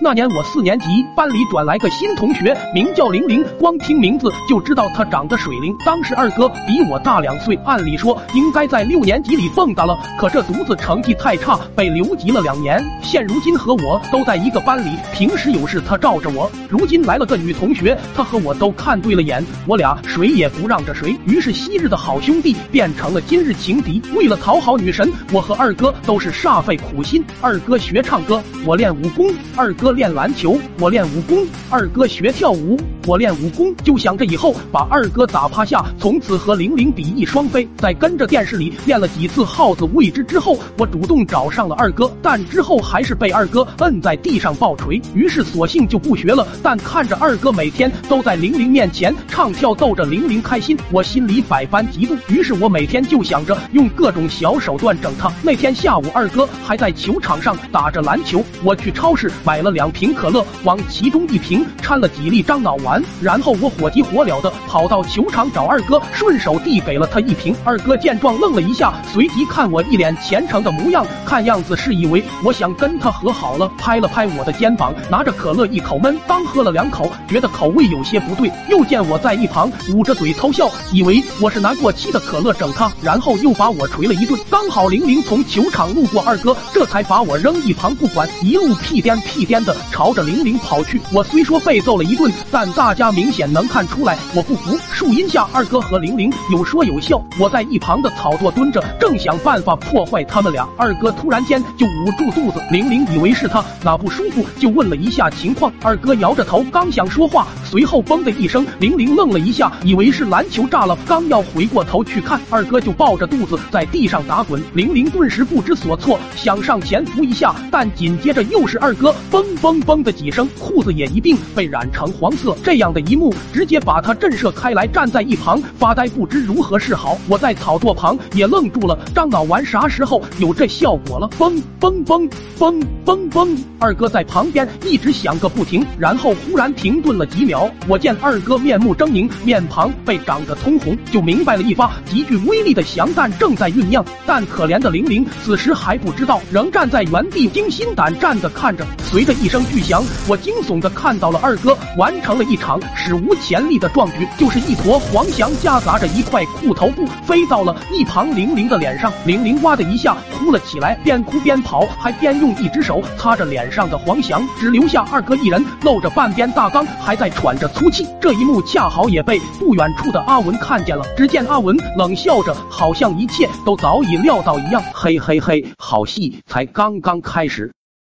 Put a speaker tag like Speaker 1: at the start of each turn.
Speaker 1: 那年我四年级，班里转来个新同学，名叫玲玲。光听名字就知道她长得水灵。当时二哥比我大两岁，按理说应该在六年级里蹦跶了，可这犊子成绩太差，被留级了两年。现如今和我都在一个班里，平时有事他罩着我。如今来了个女同学，他和我都看对了眼，我俩谁也不让着谁。于是昔日的好兄弟变成了今日情敌。为了讨好女神，我和二哥都是煞费苦心。二哥学唱歌，我练武功。二哥。哥练篮球，我练武功；二哥学跳舞，我练武功。就想着以后把二哥打趴下，从此和玲玲比翼双飞。在跟着电视里练了几次耗子未知之后，我主动找上了二哥，但之后还是被二哥摁在地上暴锤。于是索性就不学了。但看着二哥每天都在玲玲面前唱跳逗着玲玲开心，我心里百般嫉妒。于是我每天就想着用各种小手段整他。那天下午，二哥还在球场上打着篮球，我去超市买了。两瓶可乐，往其中一瓶掺了几粒樟脑丸，然后我火急火燎的跑到球场找二哥，顺手递给了他一瓶。二哥见状愣了一下，随即看我一脸虔诚的模样，看样子是以为我想跟他和好了，拍了拍我的肩膀，拿着可乐一口闷，刚喝了两口，觉得口味有些不对，又见我在一旁捂着嘴偷笑，以为我是拿过期的可乐整他，然后又把我捶了一顿。刚好玲玲从球场路过，二哥这才把我扔一旁不管，一路屁颠屁颠。的朝着玲玲跑去，我虽说被揍了一顿，但大家明显能看出来我不服。树荫下，二哥和玲玲有说有笑，我在一旁的草垛蹲着，正想办法破坏他们俩。二哥突然间就捂住肚子，玲玲以为是他哪不舒服，就问了一下情况。二哥摇着头，刚想说话，随后嘣的一声，玲玲愣了一下，以为是篮球炸了，刚要回过头去看，二哥就抱着肚子在地上打滚。玲玲顿时不知所措，想上前扶一下，但紧接着又是二哥嘣。嘣嘣的几声，裤子也一并被染成黄色。这样的一幕，直接把他震慑开来，站在一旁发呆，不知如何是好。我在草垛旁也愣住了，樟脑丸啥时候有这效果了？嘣嘣嘣嘣嘣嘣！二哥在旁边一直响个不停，然后忽然停顿了几秒。我见二哥面目狰狞，面庞被长得通红，就明白了一发极具威力的降弹正在酝酿。但可怜的玲玲此时还不知道，仍站在原地惊心胆战的看着。随着一。一声巨响，我惊悚的看到了二哥完成了一场史无前例的壮举，就是一坨黄翔夹杂着一块裤头布飞到了一旁玲玲的脸上，玲玲哇的一下哭了起来，边哭边跑，还边用一只手擦着脸上的黄翔，只留下二哥一人露着半边大缸，还在喘着粗气。这一幕恰好也被不远处的阿文看见了，只见阿文冷笑着，好像一切都早已料到一样，嘿嘿嘿，好戏才刚刚开始。